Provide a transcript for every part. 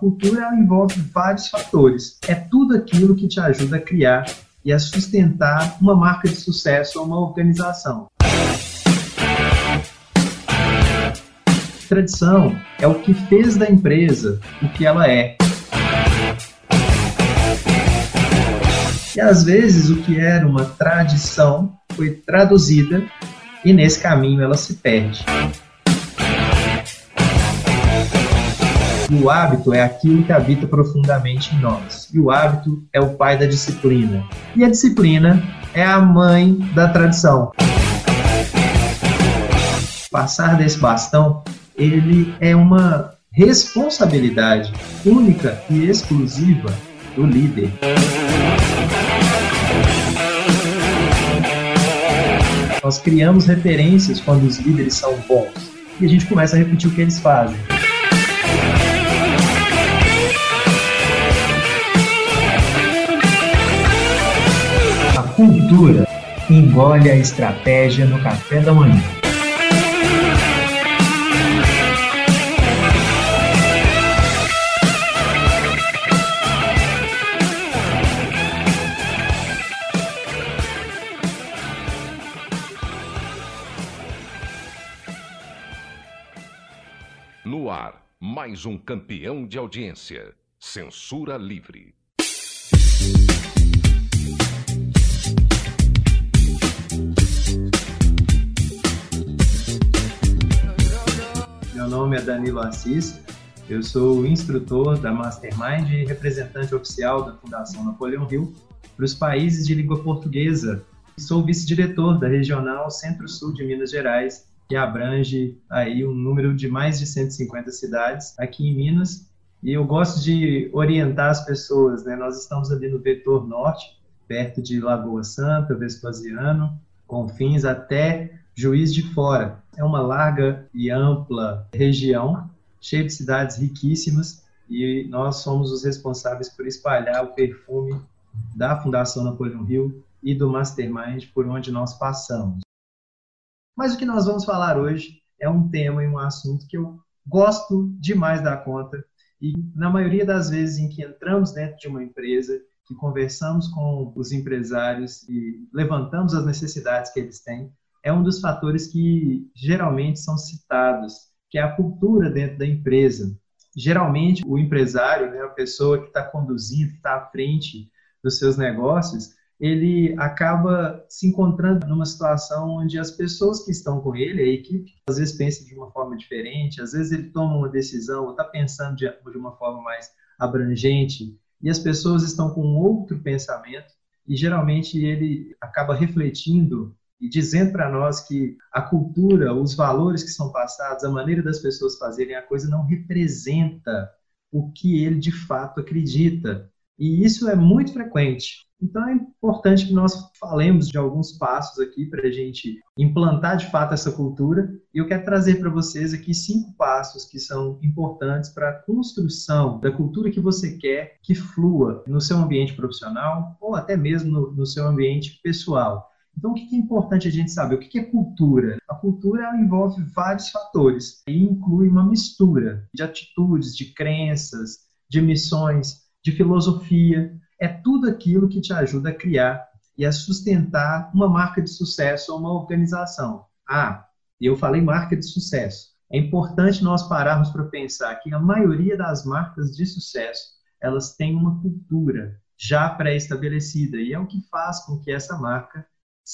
cultura envolve vários fatores. É tudo aquilo que te ajuda a criar e a sustentar uma marca de sucesso ou uma organização. Tradição é o que fez da empresa o que ela é. E às vezes o que era uma tradição foi traduzida e nesse caminho ela se perde. O hábito é aquilo que habita profundamente em nós. E o hábito é o pai da disciplina. E a disciplina é a mãe da tradição. Passar desse bastão, ele é uma responsabilidade única e exclusiva do líder. Nós criamos referências quando os líderes são bons e a gente começa a repetir o que eles fazem. Cultura engole a estratégia no café da manhã. mais um campeão de audiência. Censura livre. Nome é Danilo Assis, eu sou instrutor da Mastermind e representante oficial da Fundação Napoleão Hill para os países de língua portuguesa. Sou vice-diretor da Regional Centro-Sul de Minas Gerais que abrange aí um número de mais de 150 cidades aqui em Minas. E eu gosto de orientar as pessoas, né? Nós estamos ali no vetor norte, perto de Lagoa Santa, Vespasiano, Confins até Juiz de Fora. É uma larga e ampla região, cheia de cidades riquíssimas, e nós somos os responsáveis por espalhar o perfume da Fundação Napoleão Rio e do Mastermind por onde nós passamos. Mas o que nós vamos falar hoje é um tema e um assunto que eu gosto demais da conta e na maioria das vezes em que entramos dentro de uma empresa, que conversamos com os empresários e levantamos as necessidades que eles têm, é um dos fatores que geralmente são citados, que é a cultura dentro da empresa. Geralmente, o empresário, né, a pessoa que está conduzindo, que está à frente dos seus negócios, ele acaba se encontrando numa situação onde as pessoas que estão com ele, a equipe, às vezes pensa de uma forma diferente, às vezes ele toma uma decisão ou está pensando de, de uma forma mais abrangente, e as pessoas estão com outro pensamento, e geralmente ele acaba refletindo e dizendo para nós que a cultura, os valores que são passados, a maneira das pessoas fazerem a coisa não representa o que ele de fato acredita. E isso é muito frequente. Então é importante que nós falemos de alguns passos aqui para a gente implantar de fato essa cultura. E eu quero trazer para vocês aqui cinco passos que são importantes para a construção da cultura que você quer que flua no seu ambiente profissional ou até mesmo no, no seu ambiente pessoal. Então, o que é importante a gente saber? O que é cultura? A cultura envolve vários fatores e inclui uma mistura de atitudes, de crenças, de missões, de filosofia, é tudo aquilo que te ajuda a criar e a sustentar uma marca de sucesso ou uma organização. Ah, eu falei marca de sucesso. É importante nós pararmos para pensar que a maioria das marcas de sucesso, elas têm uma cultura já pré-estabelecida e é o que faz com que essa marca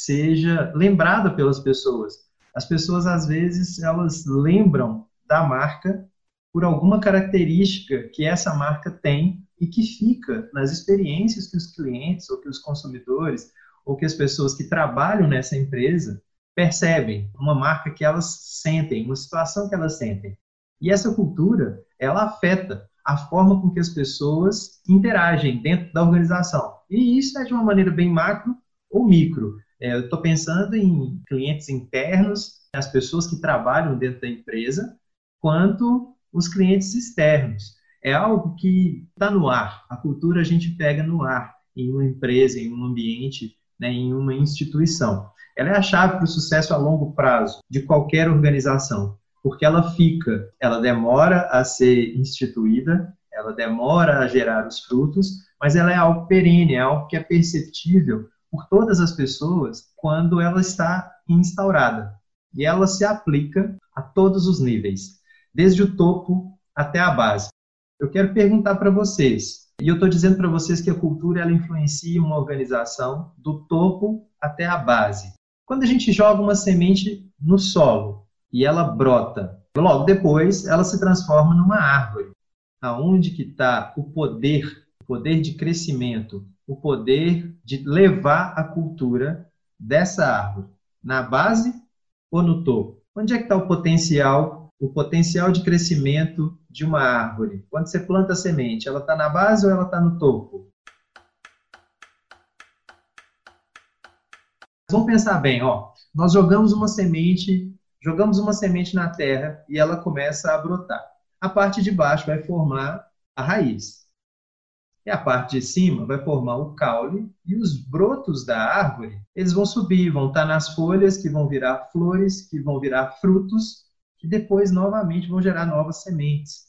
seja lembrada pelas pessoas. As pessoas às vezes elas lembram da marca por alguma característica que essa marca tem e que fica nas experiências que os clientes ou que os consumidores ou que as pessoas que trabalham nessa empresa percebem, uma marca que elas sentem, uma situação que elas sentem. E essa cultura, ela afeta a forma com que as pessoas interagem dentro da organização. E isso é de uma maneira bem macro ou micro. É, eu estou pensando em clientes internos, as pessoas que trabalham dentro da empresa, quanto os clientes externos é algo que está no ar. A cultura a gente pega no ar, em uma empresa, em um ambiente, né, em uma instituição. Ela é a chave para o sucesso a longo prazo de qualquer organização, porque ela fica, ela demora a ser instituída, ela demora a gerar os frutos, mas ela é algo perene, é algo que é perceptível por todas as pessoas quando ela está instaurada. E ela se aplica a todos os níveis, desde o topo até a base. Eu quero perguntar para vocês, e eu estou dizendo para vocês que a cultura ela influencia uma organização do topo até a base. Quando a gente joga uma semente no solo e ela brota, logo depois ela se transforma numa árvore. Aonde que está o poder, o poder de crescimento, o poder de levar a cultura dessa árvore? Na base ou no topo? Onde é que está o potencial, o potencial de crescimento de uma árvore? Quando você planta a semente, ela está na base ou ela está no topo? Vamos pensar bem, ó. Nós jogamos uma semente, jogamos uma semente na terra e ela começa a brotar. A parte de baixo vai formar a raiz. E a parte de cima vai formar o caule e os brotos da árvore, eles vão subir, vão estar nas folhas que vão virar flores, que vão virar frutos, que depois novamente vão gerar novas sementes.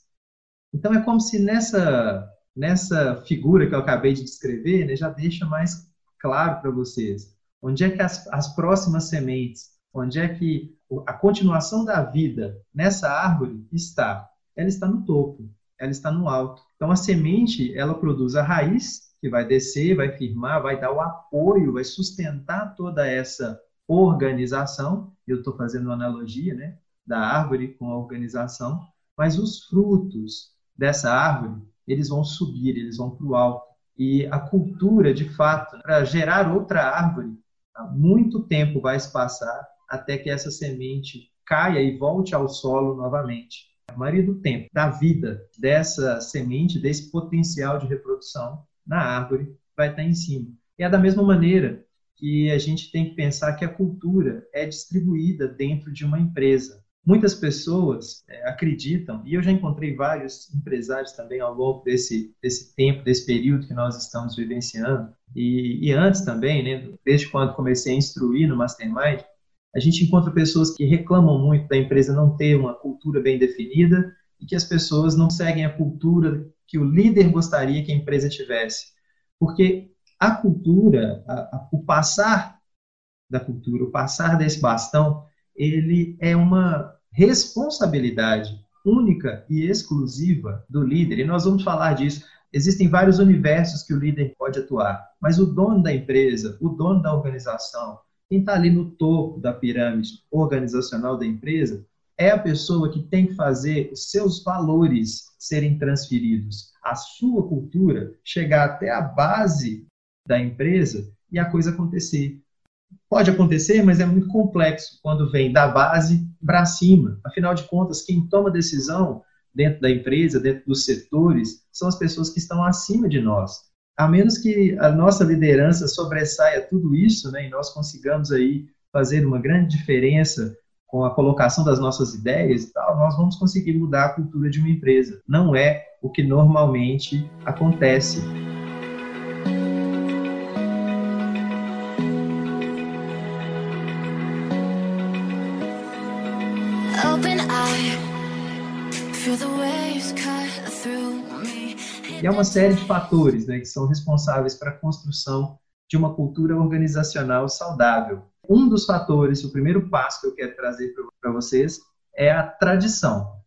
Então é como se nessa nessa figura que eu acabei de descrever, né, já deixa mais claro para vocês Onde é que as, as próximas sementes, onde é que a continuação da vida nessa árvore está? Ela está no topo, ela está no alto. Então a semente, ela produz a raiz, que vai descer, vai firmar, vai dar o apoio, vai sustentar toda essa organização. Eu estou fazendo uma analogia, né, da árvore com a organização, mas os frutos dessa árvore, eles vão subir, eles vão para o alto. E a cultura, de fato, para gerar outra árvore, muito tempo vai se passar até que essa semente caia e volte ao solo novamente. Maioria do tempo, da vida dessa semente, desse potencial de reprodução na árvore, vai estar em cima. E é da mesma maneira que a gente tem que pensar que a cultura é distribuída dentro de uma empresa. Muitas pessoas é, acreditam, e eu já encontrei vários empresários também ao longo desse, desse tempo, desse período que nós estamos vivenciando, e, e antes também, né, desde quando comecei a instruir no Mastermind, a gente encontra pessoas que reclamam muito da empresa não ter uma cultura bem definida e que as pessoas não seguem a cultura que o líder gostaria que a empresa tivesse. Porque a cultura, a, a, o passar da cultura, o passar desse bastão, ele é uma responsabilidade única e exclusiva do líder, e nós vamos falar disso. Existem vários universos que o líder pode atuar, mas o dono da empresa, o dono da organização, quem está ali no topo da pirâmide organizacional da empresa, é a pessoa que tem que fazer os seus valores serem transferidos, a sua cultura chegar até a base da empresa e a coisa acontecer. Pode acontecer, mas é muito complexo quando vem da base para cima. Afinal de contas, quem toma decisão dentro da empresa, dentro dos setores, são as pessoas que estão acima de nós. A menos que a nossa liderança sobressaia tudo isso, né, e nós consigamos aí fazer uma grande diferença com a colocação das nossas ideias e tal, nós vamos conseguir mudar a cultura de uma empresa. Não é o que normalmente acontece. E é uma série de fatores né, que são responsáveis para a construção de uma cultura organizacional saudável. Um dos fatores, o primeiro passo que eu quero trazer para vocês, é a tradição.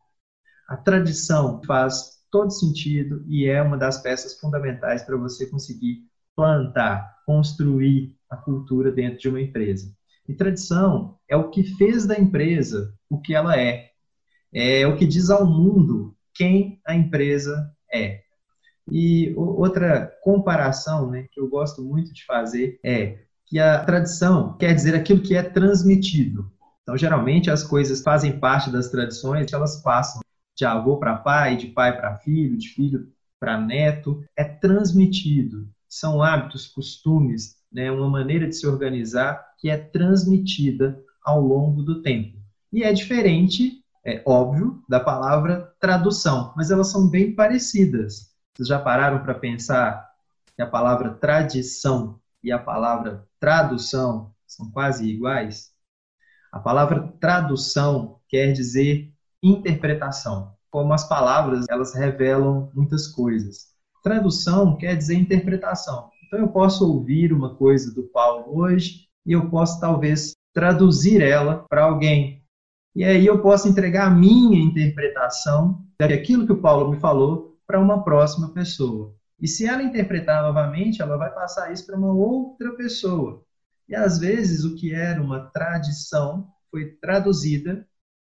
A tradição faz todo sentido e é uma das peças fundamentais para você conseguir plantar, construir a cultura dentro de uma empresa. E tradição é o que fez da empresa o que ela é, é o que diz ao mundo quem a empresa é. E outra comparação né, que eu gosto muito de fazer é que a tradição quer dizer aquilo que é transmitido. Então, geralmente, as coisas fazem parte das tradições, elas passam de avô para pai, de pai para filho, de filho para neto. É transmitido. São hábitos, costumes, né, uma maneira de se organizar que é transmitida ao longo do tempo. E é diferente é óbvio, da palavra tradução, mas elas são bem parecidas. Vocês já pararam para pensar que a palavra tradição e a palavra tradução são quase iguais? A palavra tradução quer dizer interpretação. como as palavras, elas revelam muitas coisas. Tradução quer dizer interpretação. Então eu posso ouvir uma coisa do Paulo hoje e eu posso talvez traduzir ela para alguém. E aí eu posso entregar a minha interpretação daquilo que o Paulo me falou para uma próxima pessoa. E se ela interpretar novamente, ela vai passar isso para uma outra pessoa. E às vezes o que era uma tradição foi traduzida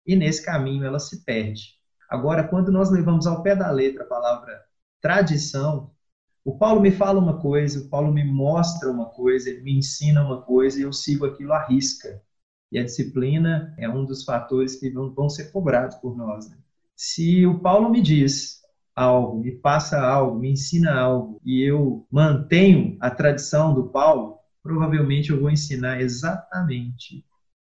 e nesse caminho ela se perde. Agora, quando nós levamos ao pé da letra a palavra tradição, o Paulo me fala uma coisa, o Paulo me mostra uma coisa, ele me ensina uma coisa e eu sigo aquilo à risca. E a disciplina é um dos fatores que vão, ser cobrados por nós. Né? Se o Paulo me diz algo, me passa algo, me ensina algo e eu mantenho a tradição do Paulo, provavelmente eu vou ensinar exatamente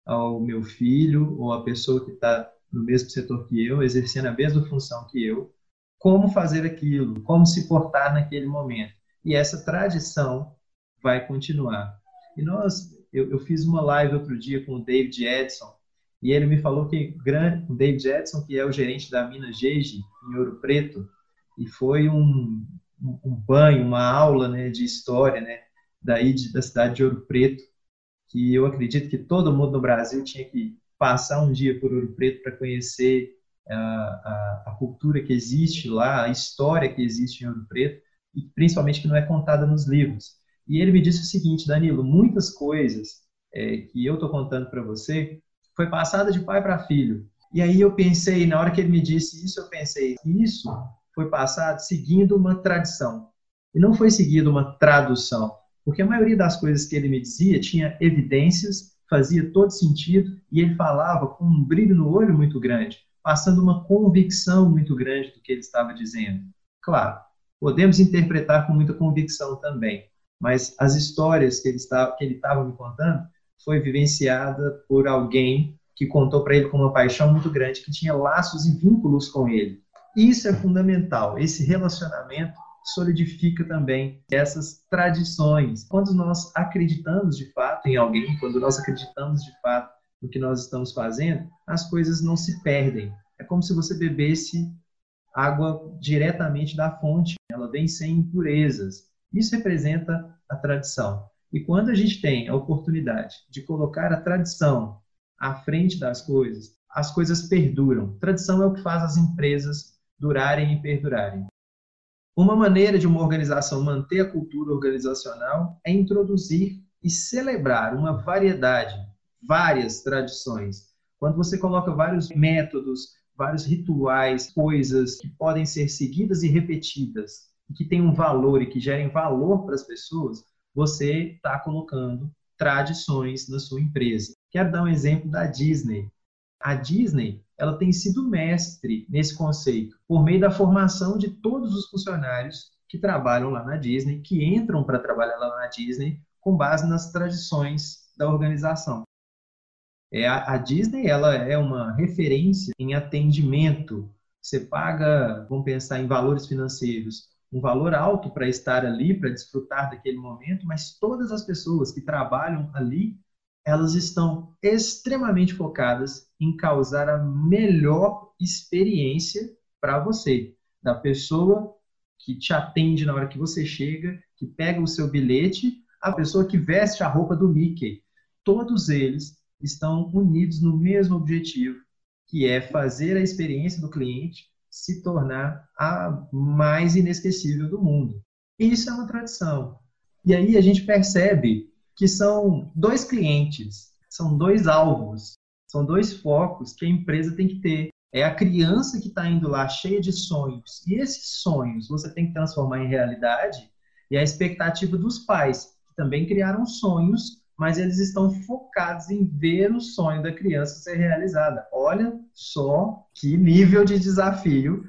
ao meu filho ou à pessoa que está no mesmo setor que eu, exercendo a mesma função que eu, como fazer aquilo, como se portar naquele momento. E essa tradição vai continuar. E nós, eu, eu fiz uma live outro dia com o David Edson, e ele me falou que o David Edson, que é o gerente da mina Geige, em Ouro Preto, e foi um, um banho, uma aula né, de história né, daí de, da cidade de Ouro Preto, que eu acredito que todo mundo no Brasil tinha que passar um dia por Ouro Preto para conhecer a, a, a, cultura que existe lá, a história que existe em Ouro Preto, e principalmente que não é contada nos livros. E ele me disse o seguinte, Danilo, muitas coisas é, que eu estou contando para você foi passada de pai para filho. E aí eu pensei, na hora que ele me disse isso, eu pensei, isso foi passado seguindo uma tradição. E não foi seguindo uma tradução. Porque a maioria das coisas que ele me dizia tinha evidências, fazia todo sentido, e ele falava com um brilho no olho muito grande passando uma convicção muito grande do que ele estava dizendo. Claro, podemos interpretar com muita convicção também, mas as histórias que ele estava, que ele estava me contando foi vivenciada por alguém que contou para ele com uma paixão muito grande, que tinha laços e vínculos com ele. Isso é fundamental. Esse relacionamento solidifica também essas tradições. Quando nós acreditamos de fato em alguém, quando nós acreditamos de fato no que nós estamos fazendo, as coisas não se perdem. É como se você bebesse água diretamente da fonte, ela vem sem impurezas. Isso representa a tradição. E quando a gente tem a oportunidade de colocar a tradição à frente das coisas, as coisas perduram. Tradição é o que faz as empresas durarem e perdurarem. Uma maneira de uma organização manter a cultura organizacional é introduzir e celebrar uma variedade várias tradições. Quando você coloca vários métodos, vários rituais, coisas que podem ser seguidas e repetidas, e que têm um valor e que gerem valor para as pessoas, você está colocando tradições na sua empresa. Quero dar um exemplo da Disney. A Disney ela tem sido mestre nesse conceito por meio da formação de todos os funcionários que trabalham lá na Disney, que entram para trabalhar lá na Disney com base nas tradições da organização. É, a, a Disney ela é uma referência em atendimento. Você paga, vamos pensar em valores financeiros, um valor alto para estar ali, para desfrutar daquele momento, mas todas as pessoas que trabalham ali, elas estão extremamente focadas em causar a melhor experiência para você, da pessoa que te atende na hora que você chega, que pega o seu bilhete, a pessoa que veste a roupa do Mickey. Todos eles estão unidos no mesmo objetivo, que é fazer a experiência do cliente se tornar a mais inesquecível do mundo. Isso é uma tradição. E aí a gente percebe que são dois clientes, são dois alvos, são dois focos que a empresa tem que ter. É a criança que está indo lá cheia de sonhos, e esses sonhos você tem que transformar em realidade, e a expectativa dos pais, que também criaram sonhos mas eles estão focados em ver o sonho da criança ser realizada. Olha só que nível de desafio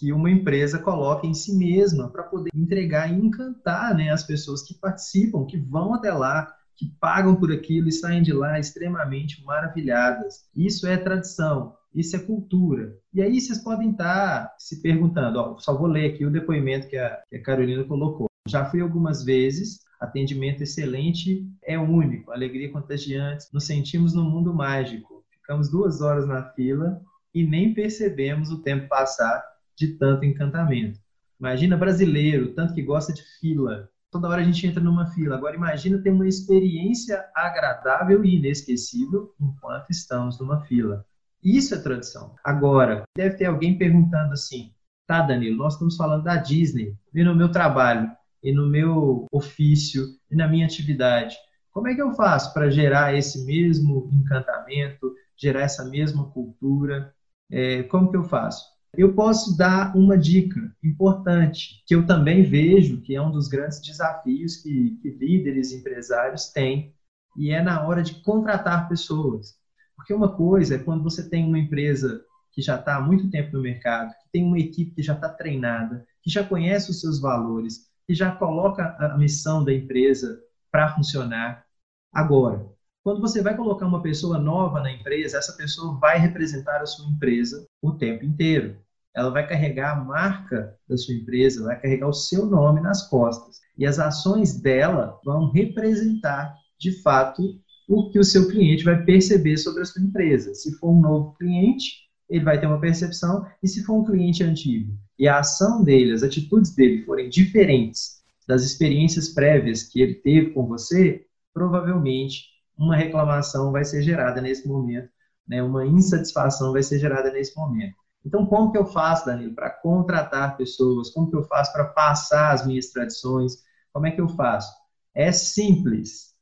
que uma empresa coloca em si mesma para poder entregar e encantar né, as pessoas que participam, que vão até lá, que pagam por aquilo e saem de lá extremamente maravilhadas. Isso é tradição, isso é cultura. E aí vocês podem estar se perguntando, ó, só vou ler aqui o depoimento que a, que a Carolina colocou. Já fui algumas vezes, atendimento excelente é único, alegria contagiante, nos sentimos no mundo mágico. Ficamos duas horas na fila e nem percebemos o tempo passar de tanto encantamento. Imagina brasileiro, tanto que gosta de fila. Toda hora a gente entra numa fila. Agora imagina ter uma experiência agradável e inesquecível enquanto estamos numa fila. Isso é tradição. Agora, deve ter alguém perguntando assim: tá, Danilo, nós estamos falando da Disney, e no meu trabalho, e no meu ofício, e na minha atividade. Como é que eu faço para gerar esse mesmo encantamento, gerar essa mesma cultura? É, como que eu faço? Eu posso dar uma dica importante, que eu também vejo que é um dos grandes desafios que, que líderes empresários têm, e é na hora de contratar pessoas. Porque uma coisa é quando você tem uma empresa que já está há muito tempo no mercado, que tem uma equipe que já está treinada, que já conhece os seus valores, que já coloca a missão da empresa para funcionar. Agora, quando você vai colocar uma pessoa nova na empresa, essa pessoa vai representar a sua empresa o tempo inteiro. Ela vai carregar a marca da sua empresa, vai carregar o seu nome nas costas. E as ações dela vão representar, de fato, o que o seu cliente vai perceber sobre a sua empresa. Se for um novo cliente, ele vai ter uma percepção, e se for um cliente antigo e a ação dele, as atitudes dele forem diferentes das experiências prévias que ele teve com você, provavelmente uma reclamação vai ser gerada nesse momento, né? uma insatisfação vai ser gerada nesse momento. Então, como que eu faço, Danilo, para contratar pessoas? Como que eu faço para passar as minhas tradições? Como é que eu faço? É simples,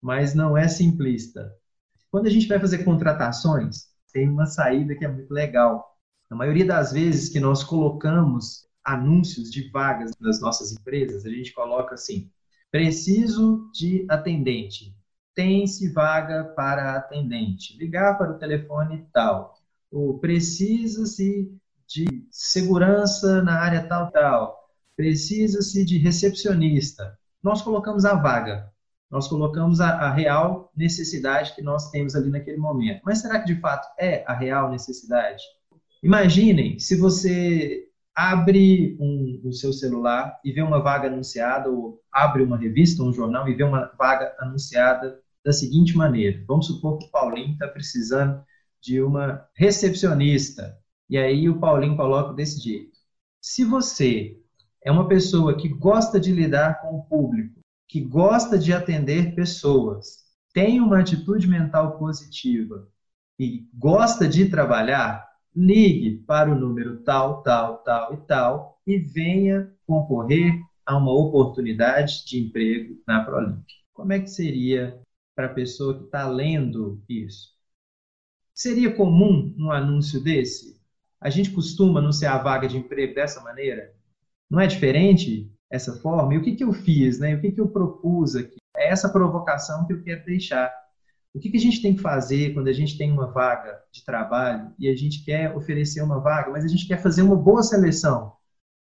mas não é simplista. Quando a gente vai fazer contratações, tem uma saída que é muito legal. A maioria das vezes que nós colocamos anúncios de vagas nas nossas empresas, a gente coloca assim: preciso de atendente tem-se vaga para atendente, ligar para o telefone tal, ou precisa-se de segurança na área tal, tal, precisa-se de recepcionista. Nós colocamos a vaga, nós colocamos a, a, real necessidade que nós temos ali naquele momento. Mas será que de fato é a real necessidade? Imaginem se você abre um, o seu celular e vê uma vaga anunciada, ou abre uma revista, um jornal e vê uma vaga anunciada da seguinte maneira: vamos supor que o Paulinho está precisando de uma recepcionista. E aí o Paulinho coloca desse jeito. Se você é uma pessoa que gosta de lidar com o público, que gosta de atender pessoas, tem uma atitude mental positiva e gosta de trabalhar, ligue para o número tal, tal, tal e tal e venha concorrer a uma oportunidade de emprego na Prolink. Como é que seria para a pessoa que está lendo isso? Seria comum um anúncio desse? A gente costuma anunciar a vaga de emprego dessa maneira? Não é diferente essa forma? E o que, que eu fiz? Né? O que, que eu propus aqui? É essa provocação que eu quero deixar. O que, que a gente tem que fazer quando a gente tem uma vaga de trabalho e a gente quer oferecer uma vaga, mas a gente quer fazer uma boa seleção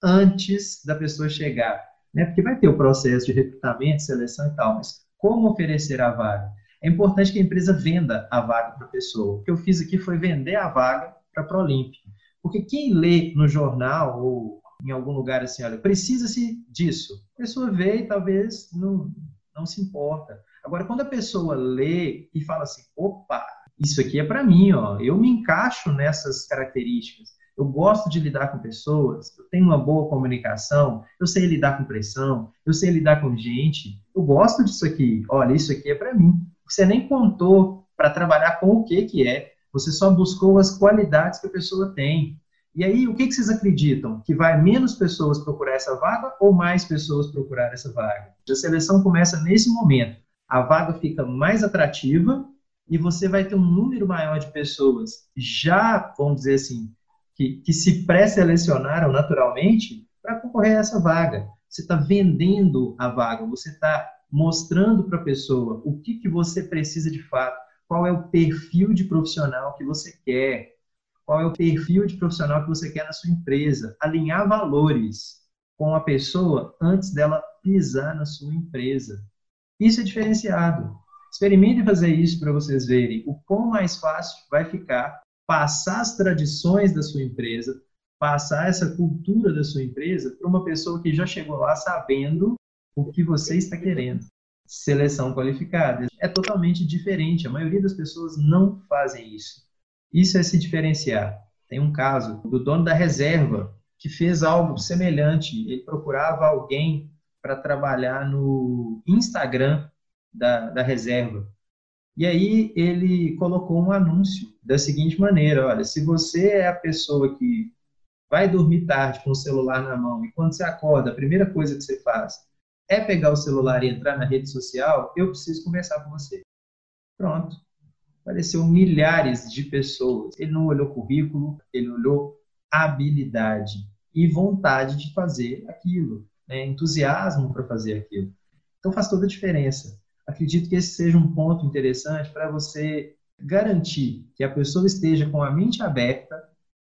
antes da pessoa chegar? Né? Porque vai ter o processo de recrutamento, seleção e tal, mas como oferecer a vaga? É importante que a empresa venda a vaga para a pessoa. O que eu fiz aqui foi vender a vaga para a Prolimp. Porque quem lê no jornal ou em algum lugar assim, olha, precisa-se disso. A pessoa vê e talvez não, não se importa. Agora, quando a pessoa lê e fala assim, opa, isso aqui é para mim, ó, eu me encaixo nessas características. Eu gosto de lidar com pessoas, eu tenho uma boa comunicação, eu sei lidar com pressão, eu sei lidar com gente, eu gosto disso aqui. Olha, isso aqui é para mim. Você nem contou para trabalhar com o que que é, você só buscou as qualidades que a pessoa tem. E aí, o que, que vocês acreditam? Que vai menos pessoas procurar essa vaga ou mais pessoas procurar essa vaga? A seleção começa nesse momento. A vaga fica mais atrativa e você vai ter um número maior de pessoas já, vamos dizer assim, que, que se pré-selecionaram naturalmente para concorrer a essa vaga. Você está vendendo a vaga, você está mostrando para a pessoa o que, que você precisa de fato, qual é o perfil de profissional que você quer, qual é o perfil de profissional que você quer na sua empresa, alinhar valores com a pessoa antes dela pisar na sua empresa. Isso é diferenciado. Experimente fazer isso para vocês verem o quão mais fácil vai ficar passar as tradições da sua empresa, passar essa cultura da sua empresa para uma pessoa que já chegou lá sabendo o que você está querendo. Seleção qualificada. É totalmente diferente. A maioria das pessoas não fazem isso. Isso é se diferenciar. Tem um caso do dono da reserva que fez algo semelhante. Ele procurava alguém para trabalhar no Instagram da, da reserva. E aí ele colocou um anúncio da seguinte maneira: olha, se você é a pessoa que vai dormir tarde com o celular na mão e quando você acorda, a primeira coisa que você faz é pegar o celular e entrar na rede social, eu preciso conversar com você. Pronto. Apareceu milhares de pessoas. Ele não olhou currículo, ele olhou habilidade e vontade de fazer aquilo, né? entusiasmo para fazer aquilo. Então faz toda a diferença. Acredito que esse seja um ponto interessante para você garantir que a pessoa esteja com a mente aberta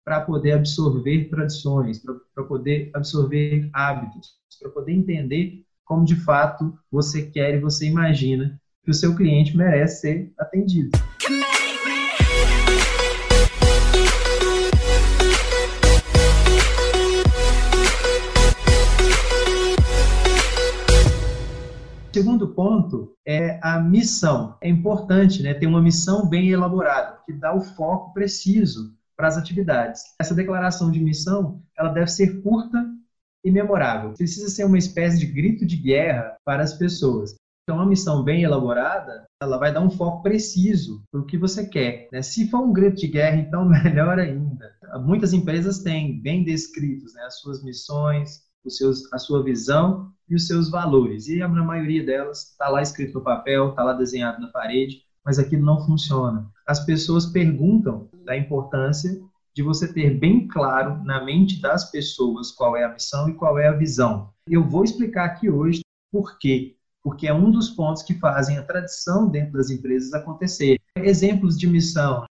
para poder absorver tradições, para poder absorver hábitos, para poder entender como de fato você quer e você imagina que o seu cliente merece ser atendido. Segundo ponto é a missão. É importante né, ter uma missão bem elaborada, que dá o foco preciso para as atividades. Essa declaração de missão ela deve ser curta e memorável. Precisa ser uma espécie de grito de guerra para as pessoas. Então, uma missão bem elaborada, ela vai dar um foco preciso para o que você quer. Né? Se for um grito de guerra, então melhor ainda. Muitas empresas têm bem descritos né, as suas missões, os seus, a sua visão e os seus valores. E na maioria delas está lá escrito no papel, está lá desenhado na parede, mas aquilo não funciona. As pessoas perguntam da importância de você ter bem claro na mente das pessoas qual é a missão e qual é a visão. Eu vou explicar aqui hoje por quê. Porque é um dos pontos que fazem a tradição dentro das empresas acontecer. Exemplos de missão: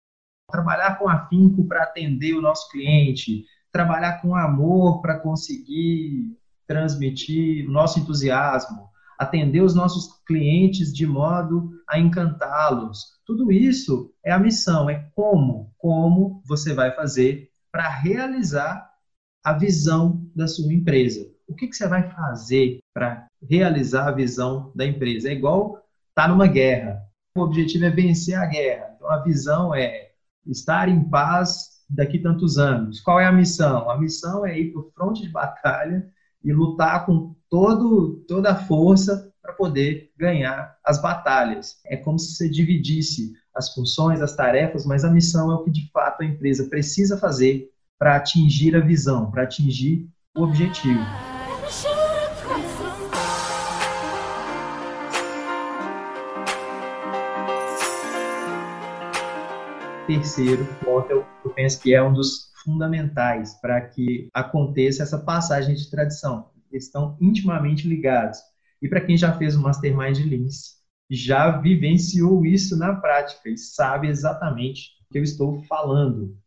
trabalhar com afinco para atender o nosso cliente, trabalhar com amor para conseguir transmitir o nosso entusiasmo, atender os nossos clientes de modo a encantá-los. Tudo isso é a missão, é como, como você vai fazer para realizar a visão da sua empresa. O que, que você vai fazer para realizar a visão da empresa? É igual estar tá numa guerra. O objetivo é vencer a guerra. Então a visão é estar em paz daqui tantos anos. Qual é a missão? A missão é ir para o fronte de batalha e lutar com todo, toda a força para poder ganhar as batalhas. É como se você dividisse as funções, as tarefas, mas a missão é o que de fato a empresa precisa fazer para atingir a visão, para atingir o objetivo. terceiro ponto, eu, penso que é um dos fundamentais para que aconteça essa passagem de tradição. Eles estão intimamente ligados. E para quem já fez o Mastermind Leans, já vivenciou isso na prática e sabe exatamente o que eu estou falando.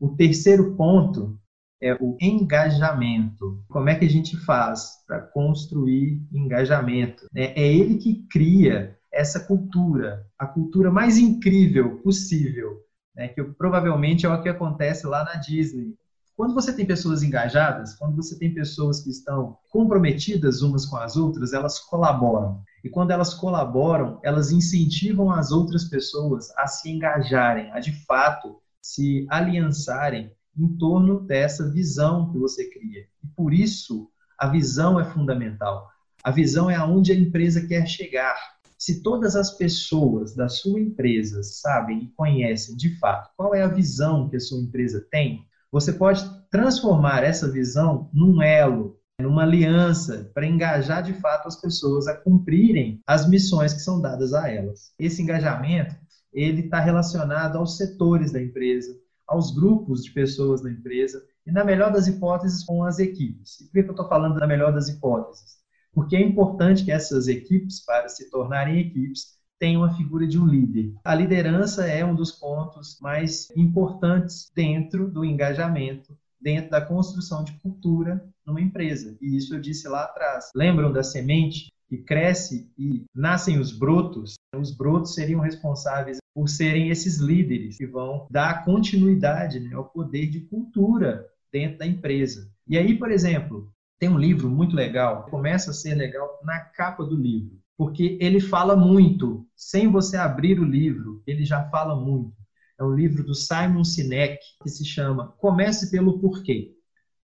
O terceiro ponto é o engajamento. Como é que a gente faz para construir engajamento? É, é ele que cria essa cultura, a cultura mais incrível possível né, que provavelmente é o que acontece lá na Disney. Quando você tem pessoas engajadas, quando você tem pessoas que estão comprometidas umas com as outras, elas colaboram. E quando elas colaboram, elas incentivam as outras pessoas a se engajarem, a de fato se aliançarem em torno dessa visão que você cria. E por isso, a visão é fundamental. A visão é aonde a empresa quer chegar. Se todas as pessoas da sua empresa sabem e conhecem de fato qual é a visão que a sua empresa tem, você pode transformar essa visão num elo, numa aliança para engajar de fato as pessoas a cumprirem as missões que são dadas a elas. Esse engajamento ele está relacionado aos setores da empresa, aos grupos de pessoas da empresa e, na melhor das hipóteses, com as equipes. E por que eu estou falando da melhor das hipóteses? Porque é importante que essas equipes, para se tornarem equipes, tenham a figura de um líder. A liderança é um dos pontos mais importantes dentro do engajamento, dentro da construção de cultura numa empresa. E isso eu disse lá atrás. Lembram da semente que cresce e nascem os brotos? Os brotos seriam responsáveis por serem esses líderes que vão dar continuidade né, ao poder de cultura dentro da empresa. E aí, por exemplo, tem um livro muito legal, começa a ser legal na capa do livro, porque ele fala muito, sem você abrir o livro, ele já fala muito. É um livro do Simon Sinek que se chama Comece pelo Porquê.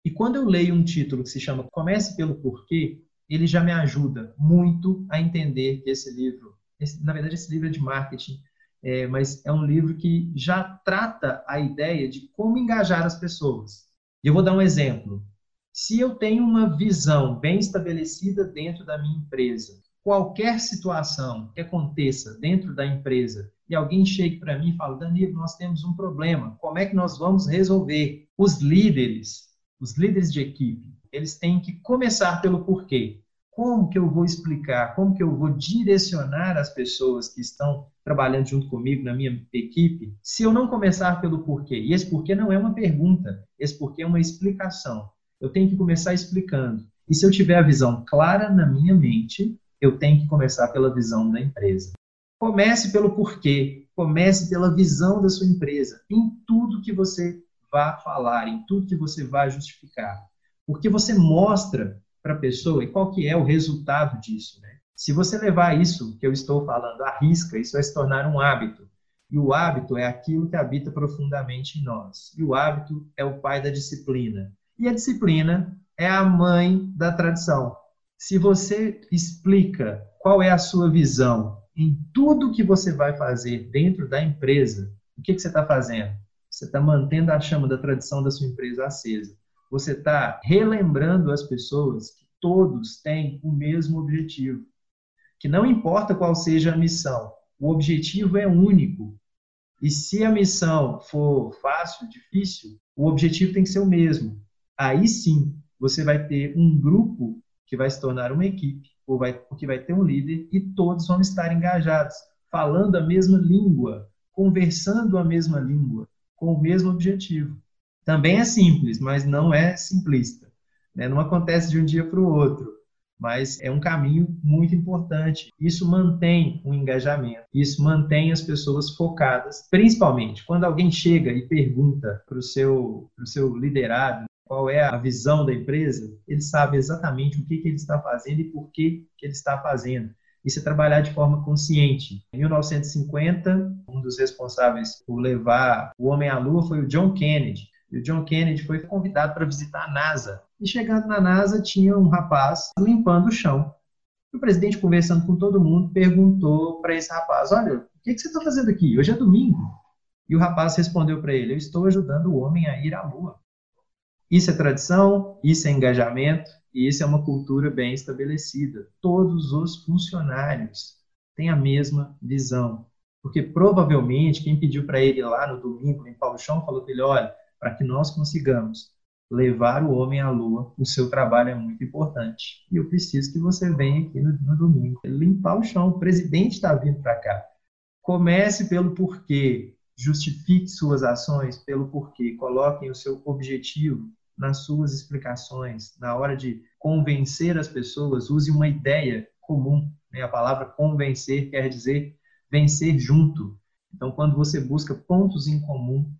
E quando eu leio um título que se chama Comece pelo Porquê, ele já me ajuda muito a entender que esse livro, esse, na verdade, esse livro é de marketing, é, mas é um livro que já trata a ideia de como engajar as pessoas. E eu vou dar um exemplo. Se eu tenho uma visão bem estabelecida dentro da minha empresa, qualquer situação que aconteça dentro da empresa e alguém chegue para mim e fale, Danilo, nós temos um problema, como é que nós vamos resolver? Os líderes, os líderes de equipe, eles têm que começar pelo porquê. Como que eu vou explicar, como que eu vou direcionar as pessoas que estão trabalhando junto comigo na minha equipe, se eu não começar pelo porquê? E esse porquê não é uma pergunta, esse porquê é uma explicação. Eu tenho que começar explicando. E se eu tiver a visão clara na minha mente, eu tenho que começar pela visão da empresa. Comece pelo porquê, comece pela visão da sua empresa, em tudo que você vá falar, em tudo que você vai justificar. Porque você mostra para a pessoa e qual que é o resultado disso. Né? Se você levar isso que eu estou falando à risca, isso vai se tornar um hábito. E o hábito é aquilo que habita profundamente em nós. E o hábito é o pai da disciplina. E a disciplina é a mãe da tradição. Se você explica qual é a sua visão em tudo que você vai fazer dentro da empresa, o que, que você está fazendo? Você está mantendo a chama da tradição da sua empresa acesa. Você está relembrando as pessoas que todos têm o mesmo objetivo. Que não importa qual seja a missão, o objetivo é único. E se a missão for fácil, difícil, o objetivo tem que ser o mesmo. Aí sim, você vai ter um grupo que vai se tornar uma equipe, ou vai, porque vai ter um líder e todos vão estar engajados, falando a mesma língua, conversando a mesma língua, com o mesmo objetivo. Também é simples, mas não é simplista. Né? Não acontece de um dia para o outro, mas é um caminho muito importante. Isso mantém o engajamento, isso mantém as pessoas focadas, principalmente quando alguém chega e pergunta para o seu, seu liderado qual é a visão da empresa, ele sabe exatamente o que, que ele está fazendo e por que, que ele está fazendo. Isso é trabalhar de forma consciente. Em 1950, um dos responsáveis por levar o homem à Lua foi o John Kennedy. E o John Kennedy foi convidado para visitar a NASA. E chegando na NASA, tinha um rapaz limpando o chão. O presidente, conversando com todo mundo, perguntou para esse rapaz: Olha, o que, que você está fazendo aqui? Hoje é domingo. E o rapaz respondeu para ele: Eu estou ajudando o homem a ir à Lua. Isso é tradição, isso é engajamento e isso é uma cultura bem estabelecida. Todos os funcionários têm a mesma visão. Porque provavelmente quem pediu para ele lá no domingo limpar o chão falou para ele: olha, para que nós consigamos levar o homem à lua, o seu trabalho é muito importante. E eu preciso que você venha aqui no, no domingo limpar o chão. O presidente está vindo para cá. Comece pelo porquê. Justifique suas ações pelo porquê. Coloquem o seu objetivo nas suas explicações. Na hora de convencer as pessoas, use uma ideia comum. Né? A palavra convencer quer dizer vencer junto. Então, quando você busca pontos em comum,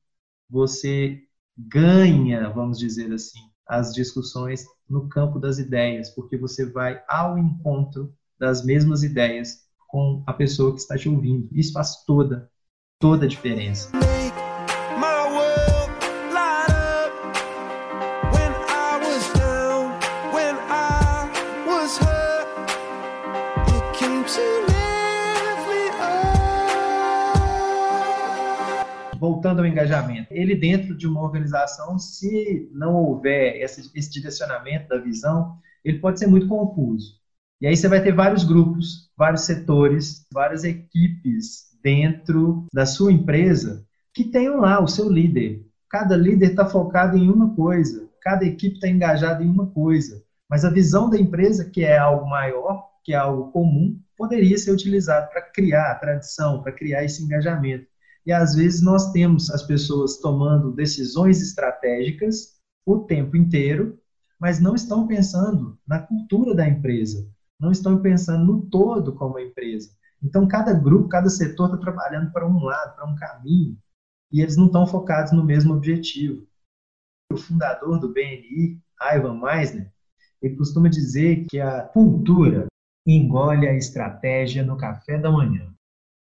você ganha, vamos dizer assim, as discussões no campo das ideias, porque você vai ao encontro das mesmas ideias com a pessoa que está te ouvindo. Isso faz toda, toda a diferença. voltando ao engajamento, ele dentro de uma organização, se não houver esse, esse direcionamento da visão, ele pode ser muito confuso. E aí você vai ter vários grupos, vários setores, várias equipes dentro da sua empresa que tenham lá o seu líder. Cada líder está focado em uma coisa, cada equipe está engajada em uma coisa. Mas a visão da empresa, que é algo maior, que é algo comum, poderia ser utilizado para criar a tradição, para criar esse engajamento. E às vezes nós temos as pessoas tomando decisões estratégicas o tempo inteiro, mas não estão pensando na cultura da empresa, não estão pensando no todo como empresa. Então, cada grupo, cada setor está trabalhando para um lado, para um caminho, e eles não estão focados no mesmo objetivo. O fundador do BNI, Ivan Meisner, ele costuma dizer que a cultura engole a estratégia no café da manhã.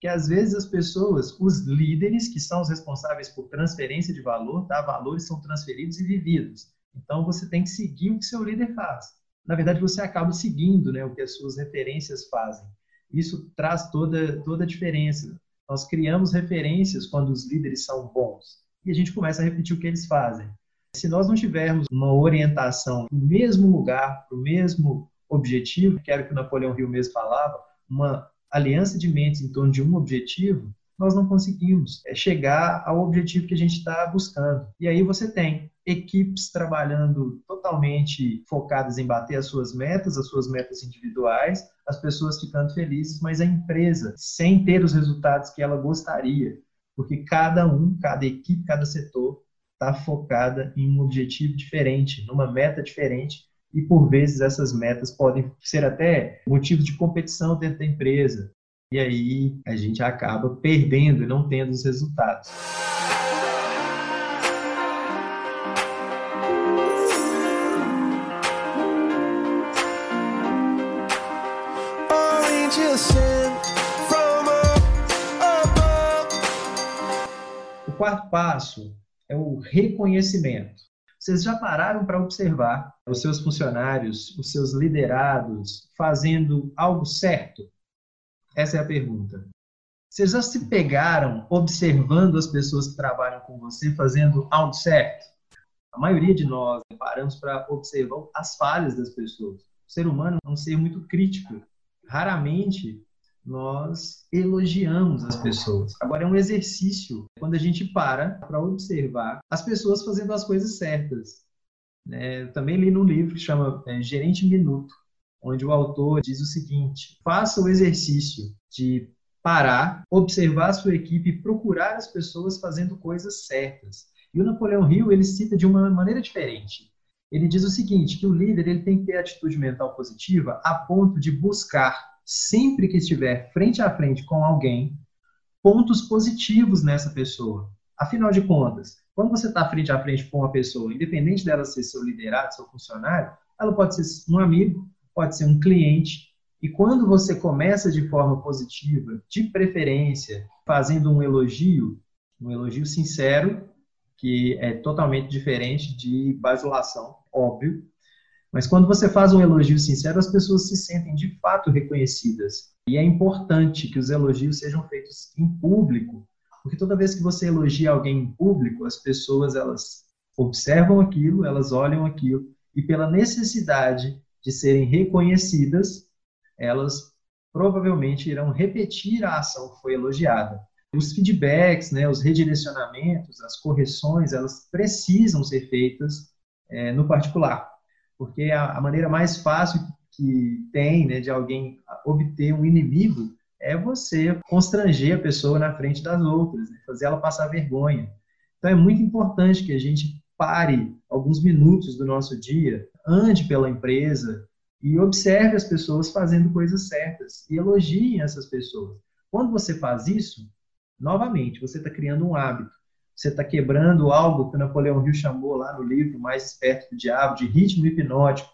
que às vezes as pessoas, os líderes, que são os responsáveis por transferência de valor, tá? valores são transferidos e vividos. Então você tem que seguir o que seu líder faz. Na verdade, você acaba seguindo né, o que as suas referências fazem. Isso traz toda, toda a diferença. Nós criamos referências quando os líderes são bons e a gente começa a repetir o que eles fazem. Se nós não tivermos uma orientação no mesmo lugar, para o mesmo objetivo, que era o que o Napoleão Hill mesmo falava, uma aliança de mentes em torno de um objetivo, nós não conseguimos é, chegar ao objetivo que a gente está buscando. E aí você tem equipes trabalhando totalmente focadas em bater as suas metas, as suas metas individuais, as pessoas ficando felizes, mas a empresa sem ter os resultados que ela gostaria, porque cada um, cada equipe, cada setor está focada em um objetivo diferente, numa meta diferente, e por vezes essas metas podem ser até motivo de competição dentro da empresa. E aí a gente acaba perdendo e não tendo os resultados. O quarto passo é o reconhecimento. Vocês já pararam para observar os seus funcionários, os seus liderados fazendo algo certo? Essa é a pergunta. Vocês já se pegaram observando as pessoas que trabalham com você fazendo algo certo? A maioria de nós paramos para observar as falhas das pessoas. O ser humano é um ser muito crítico. Raramente nós elogiamos as pessoas. Agora é um exercício quando a gente para para observar as pessoas fazendo as coisas certas. É, também li num livro que chama é, Gerente Minuto, onde o autor diz o seguinte: faça o exercício de parar, observar a sua equipe e procurar as pessoas fazendo coisas certas. E o Napoleão Hill ele cita de uma maneira diferente. Ele diz o seguinte, que o líder ele tem que ter atitude mental positiva a ponto de buscar sempre que estiver frente a frente com alguém, pontos positivos nessa pessoa. Afinal de contas, quando você está frente a frente com uma pessoa, independente dela ser seu liderado, seu funcionário, ela pode ser um amigo, pode ser um cliente. E quando você começa de forma positiva, de preferência, fazendo um elogio, um elogio sincero, que é totalmente diferente de bajulação, óbvio, mas quando você faz um elogio sincero, as pessoas se sentem de fato reconhecidas. E é importante que os elogios sejam feitos em público, porque toda vez que você elogia alguém em público, as pessoas elas observam aquilo, elas olham aquilo e pela necessidade de serem reconhecidas, elas provavelmente irão repetir a ação que foi elogiada. Os feedbacks, né, os redirecionamentos, as correções, elas precisam ser feitas é, no particular porque a, a maneira mais fácil que tem né, de alguém obter um inimigo é você constranger a pessoa na frente das outras, né, fazer ela passar vergonha. Então é muito importante que a gente pare alguns minutos do nosso dia, ande pela empresa e observe as pessoas fazendo coisas certas e elogiem essas pessoas. Quando você faz isso, novamente, você está criando um hábito você está quebrando algo que o Napoleão Hill chamou lá no livro Mais Esperto do Diabo, de ritmo hipnótico.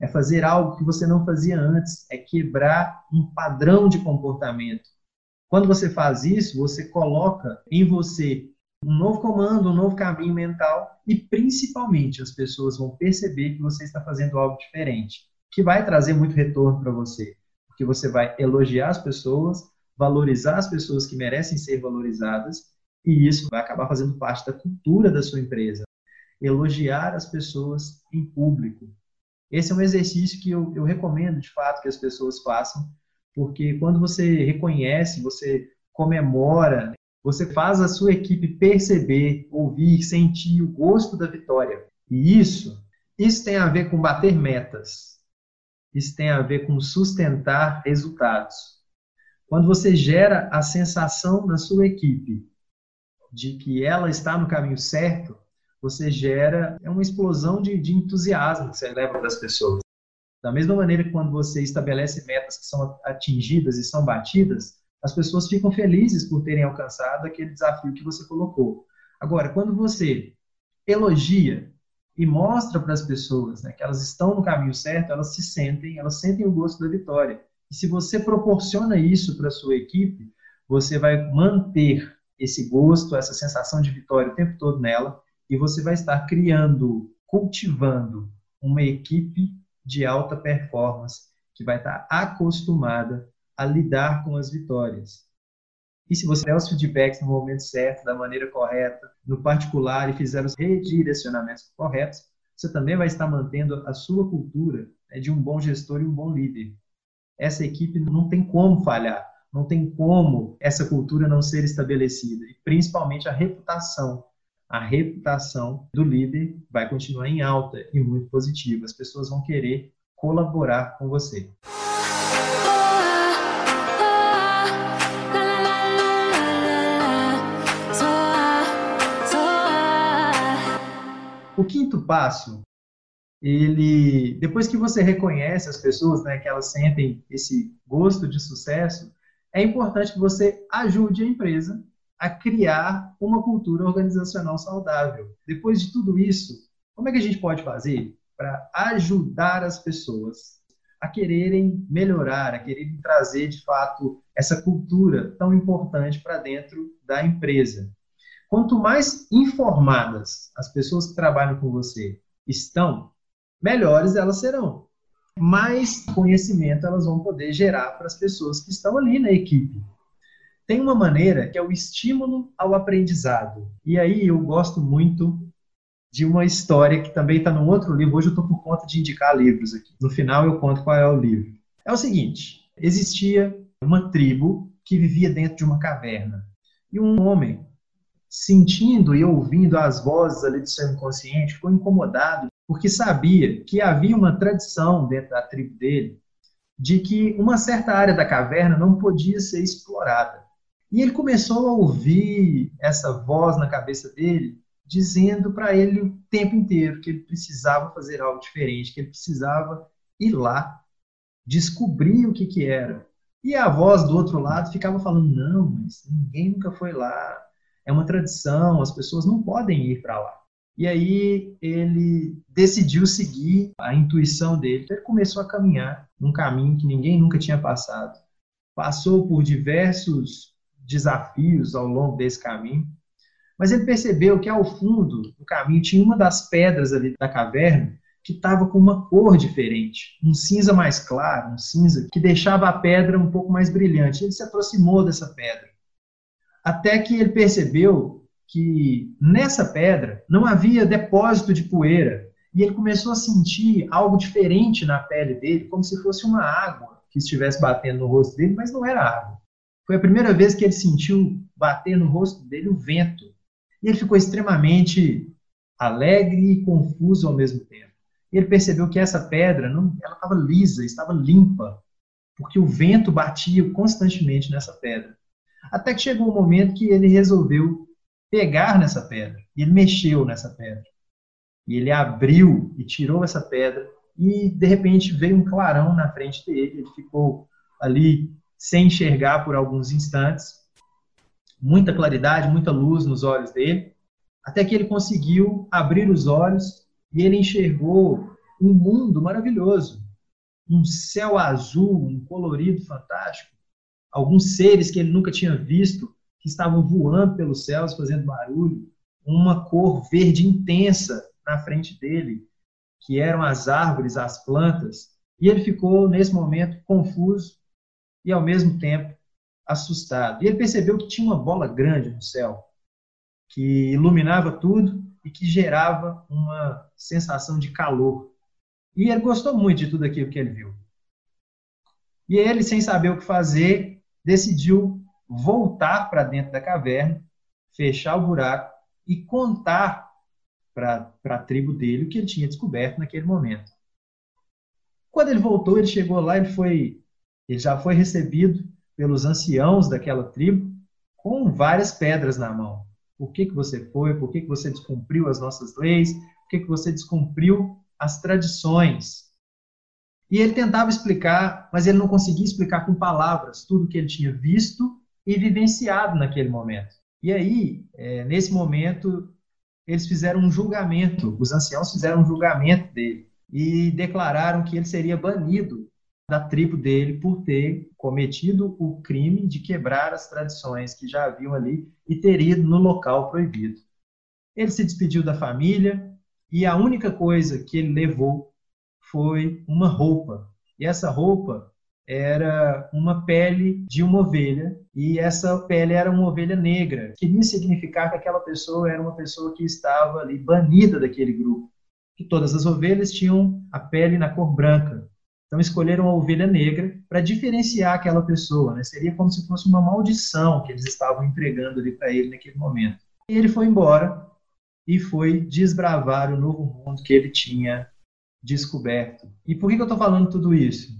É fazer algo que você não fazia antes, é quebrar um padrão de comportamento. Quando você faz isso, você coloca em você um novo comando, um novo caminho mental e principalmente as pessoas vão perceber que você está fazendo algo diferente, que vai trazer muito retorno para você, porque você vai elogiar as pessoas, valorizar as pessoas que merecem ser valorizadas e isso vai acabar fazendo parte da cultura da sua empresa. Elogiar as pessoas em público. Esse é um exercício que eu, eu recomendo, de fato, que as pessoas façam, porque quando você reconhece, você comemora, você faz a sua equipe perceber, ouvir, sentir o gosto da vitória. E isso, isso tem a ver com bater metas. Isso tem a ver com sustentar resultados. Quando você gera a sensação na sua equipe de que ela está no caminho certo, você gera uma explosão de, de entusiasmo que você leva das pessoas. Da mesma maneira que quando você estabelece metas que são atingidas e são batidas, as pessoas ficam felizes por terem alcançado aquele desafio que você colocou. Agora, quando você elogia e mostra para as pessoas né, que elas estão no caminho certo, elas se sentem, elas sentem o gosto da vitória. E se você proporciona isso para a sua equipe, você vai manter esse gosto, essa sensação de vitória o tempo todo nela, e você vai estar criando, cultivando uma equipe de alta performance que vai estar acostumada a lidar com as vitórias. E se você der os feedbacks no momento certo, da maneira correta, no particular e fizer os redirecionamentos corretos, você também vai estar mantendo a sua cultura né, de um bom gestor e um bom líder. Essa equipe não tem como falhar, não tem como essa cultura não ser estabelecida, e principalmente a reputação. A reputação do líder vai continuar em alta e muito positiva. As pessoas vão querer colaborar com você. O quinto passo, ele, depois que você reconhece as pessoas, né, que elas sentem esse gosto de sucesso, é importante que você ajude a empresa a criar uma cultura organizacional saudável. Depois de tudo isso, como é que a gente pode fazer para ajudar as pessoas a quererem melhorar, a quererem trazer de fato essa cultura tão importante para dentro da empresa? Quanto mais informadas as pessoas que trabalham com você estão, melhores elas serão. Mais conhecimento elas vão poder gerar para as pessoas que estão ali na equipe. Tem uma maneira que é o estímulo ao aprendizado. E aí eu gosto muito de uma história que também está num outro livro. Hoje eu estou por conta de indicar livros aqui. No final eu conto qual é o livro. É o seguinte: existia uma tribo que vivia dentro de uma caverna. E um homem sentindo e ouvindo as vozes ali do seu inconsciente, ficou incomodado, porque sabia que havia uma tradição dentro da tribo dele de que uma certa área da caverna não podia ser explorada. E ele começou a ouvir essa voz na cabeça dele, dizendo para ele o tempo inteiro que ele precisava fazer algo diferente, que ele precisava ir lá, descobrir o que, que era. E a voz do outro lado ficava falando: não, mas ninguém nunca foi lá, é uma tradição, as pessoas não podem ir para lá. E aí ele decidiu seguir a intuição dele. Ele começou a caminhar num caminho que ninguém nunca tinha passado. Passou por diversos desafios ao longo desse caminho, mas ele percebeu que ao fundo do caminho tinha uma das pedras ali da caverna que estava com uma cor diferente, um cinza mais claro, um cinza que deixava a pedra um pouco mais brilhante. Ele se aproximou dessa pedra até que ele percebeu que nessa pedra não havia depósito de poeira. E ele começou a sentir algo diferente na pele dele, como se fosse uma água que estivesse batendo no rosto dele, mas não era água. Foi a primeira vez que ele sentiu bater no rosto dele o vento. E ele ficou extremamente alegre e confuso ao mesmo tempo. Ele percebeu que essa pedra não, ela estava lisa, estava limpa, porque o vento batia constantemente nessa pedra. Até que chegou um momento que ele resolveu pegar nessa pedra. E ele mexeu nessa pedra. E ele abriu e tirou essa pedra. E de repente veio um clarão na frente dele. Ele ficou ali sem enxergar por alguns instantes. Muita claridade, muita luz nos olhos dele. Até que ele conseguiu abrir os olhos e ele enxergou um mundo maravilhoso. Um céu azul, um colorido fantástico alguns seres que ele nunca tinha visto, estavam voando pelos céus, fazendo barulho, uma cor verde intensa na frente dele, que eram as árvores, as plantas, e ele ficou, nesse momento, confuso e, ao mesmo tempo, assustado. E ele percebeu que tinha uma bola grande no céu, que iluminava tudo e que gerava uma sensação de calor. E ele gostou muito de tudo aquilo que ele viu. E ele, sem saber o que fazer, decidiu voltar para dentro da caverna, fechar o buraco e contar para a tribo dele o que ele tinha descoberto naquele momento. Quando ele voltou, ele chegou lá, ele foi, ele já foi recebido pelos anciãos daquela tribo com várias pedras na mão. Por que, que você foi? Por que, que você descumpriu as nossas leis? Por que, que você descumpriu as tradições? E ele tentava explicar, mas ele não conseguia explicar com palavras tudo que ele tinha visto e vivenciado naquele momento. E aí, é, nesse momento, eles fizeram um julgamento, os anciãos fizeram um julgamento dele e declararam que ele seria banido da tribo dele por ter cometido o crime de quebrar as tradições que já haviam ali e ter ido no local proibido. Ele se despediu da família e a única coisa que ele levou foi uma roupa. E essa roupa era uma pele de uma ovelha e essa pele era uma ovelha negra. Queria significar que aquela pessoa era uma pessoa que estava ali banida daquele grupo. Que todas as ovelhas tinham a pele na cor branca. Então escolheram a ovelha negra para diferenciar aquela pessoa. Né? Seria como se fosse uma maldição que eles estavam entregando ali para ele naquele momento. E ele foi embora e foi desbravar o novo mundo que ele tinha descoberto. E por que, que eu estou falando tudo isso?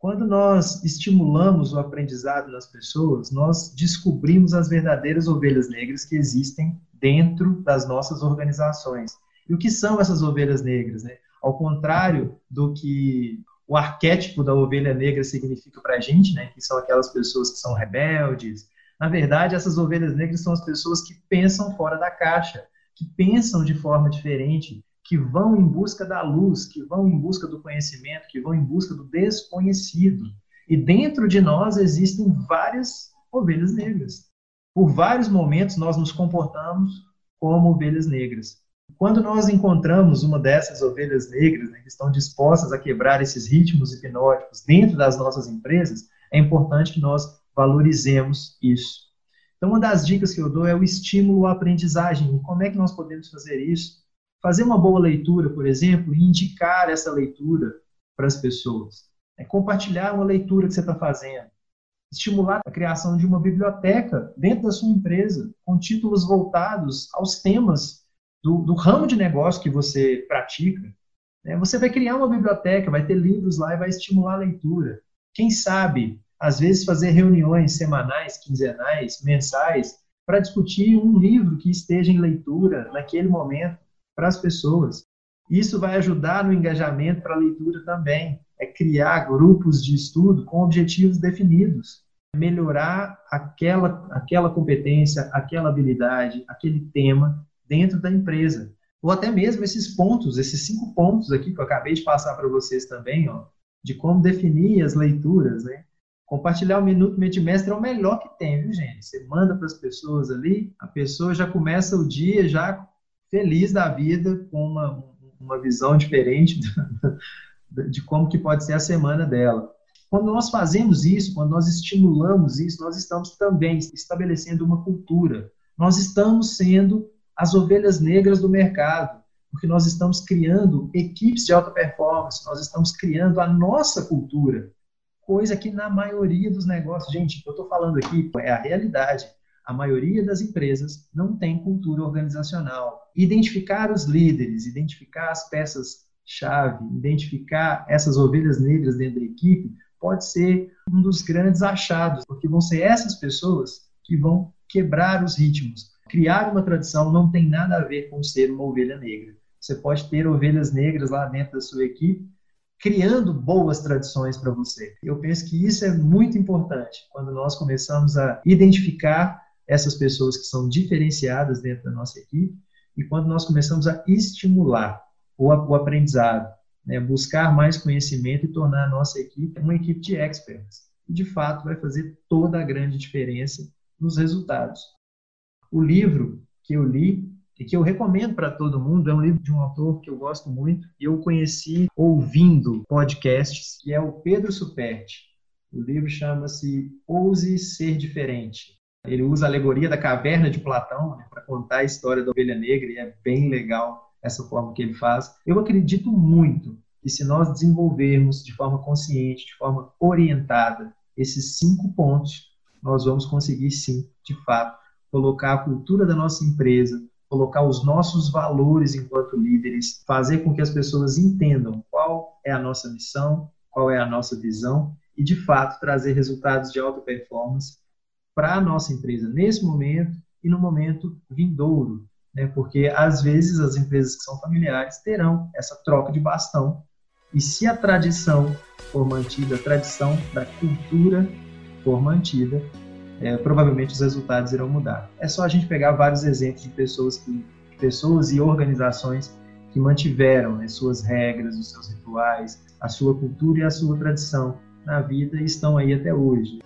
Quando nós estimulamos o aprendizado nas pessoas, nós descobrimos as verdadeiras ovelhas negras que existem dentro das nossas organizações. E o que são essas ovelhas negras? Né? Ao contrário do que o arquétipo da ovelha negra significa para a gente, né? que são aquelas pessoas que são rebeldes, na verdade, essas ovelhas negras são as pessoas que pensam fora da caixa, que pensam de forma diferente, que vão em busca da luz, que vão em busca do conhecimento, que vão em busca do desconhecido. E dentro de nós existem várias ovelhas negras. Por vários momentos nós nos comportamos como ovelhas negras. Quando nós encontramos uma dessas ovelhas negras, né, que estão dispostas a quebrar esses ritmos hipnóticos dentro das nossas empresas, é importante que nós valorizemos isso. Então, uma das dicas que eu dou é o estímulo à aprendizagem. E como é que nós podemos fazer isso? Fazer uma boa leitura, por exemplo, e indicar essa leitura para as pessoas. É compartilhar uma leitura que você está fazendo. Estimular a criação de uma biblioteca dentro da sua empresa, com títulos voltados aos temas do, do ramo de negócio que você pratica. É, você vai criar uma biblioteca, vai ter livros lá e vai estimular a leitura. Quem sabe, às vezes, fazer reuniões semanais, quinzenais, mensais, para discutir um livro que esteja em leitura naquele momento para as pessoas. Isso vai ajudar no engajamento para a leitura também. É criar grupos de estudo com objetivos definidos. Melhorar aquela, aquela competência, aquela habilidade, aquele tema dentro da empresa. Ou até mesmo esses pontos, esses cinco pontos aqui que eu acabei de passar para vocês também, ó, de como definir as leituras, né? Compartilhar o Minuto Medimestre é o melhor que tem, viu, gente? Você manda para as pessoas ali, a pessoa já começa o dia já feliz da vida, com uma, uma visão diferente de como que pode ser a semana dela. Quando nós fazemos isso, quando nós estimulamos isso, nós estamos também estabelecendo uma cultura. Nós estamos sendo as ovelhas negras do mercado, porque nós estamos criando equipes de alta performance, nós estamos criando a nossa cultura, coisa que na maioria dos negócios, gente, que eu estou falando aqui é a realidade a maioria das empresas não tem cultura organizacional. Identificar os líderes, identificar as peças-chave, identificar essas ovelhas negras dentro da equipe, pode ser um dos grandes achados, porque vão ser essas pessoas que vão quebrar os ritmos. Criar uma tradição não tem nada a ver com ser uma ovelha negra. Você pode ter ovelhas negras lá dentro da sua equipe, criando boas tradições para você. Eu penso que isso é muito importante quando nós começamos a identificar essas pessoas que são diferenciadas dentro da nossa equipe e quando nós começamos a estimular o, aprendizado, né, buscar mais conhecimento e tornar a nossa equipe uma equipe de experts. E, de fato, vai fazer toda a grande diferença nos resultados. O livro que eu li e que eu recomendo para todo mundo é um livro de um autor que eu gosto muito e eu conheci ouvindo podcasts, que é o Pedro Superti. O livro chama-se Ouse Ser Diferente. Ele usa a alegoria da caverna de Platão né, para contar a história da ovelha negra e é bem legal essa forma que ele faz. Eu acredito muito que se nós desenvolvermos de forma consciente, de forma orientada, esses cinco pontos, nós vamos conseguir sim, de fato, colocar a cultura da nossa empresa, colocar os nossos valores enquanto líderes, fazer com que as pessoas entendam qual é a nossa missão, qual é a nossa visão e, de fato, trazer resultados de alta performance para a nossa empresa nesse momento e no momento vindouro, né? porque às vezes as empresas que são familiares terão essa troca de bastão e se a tradição for mantida, a tradição da cultura for mantida, é, provavelmente os resultados irão mudar. É só a gente pegar vários exemplos de pessoas que pessoas e organizações que mantiveram as suas regras, os seus rituais, a sua cultura e a sua tradição na vida e estão aí até hoje.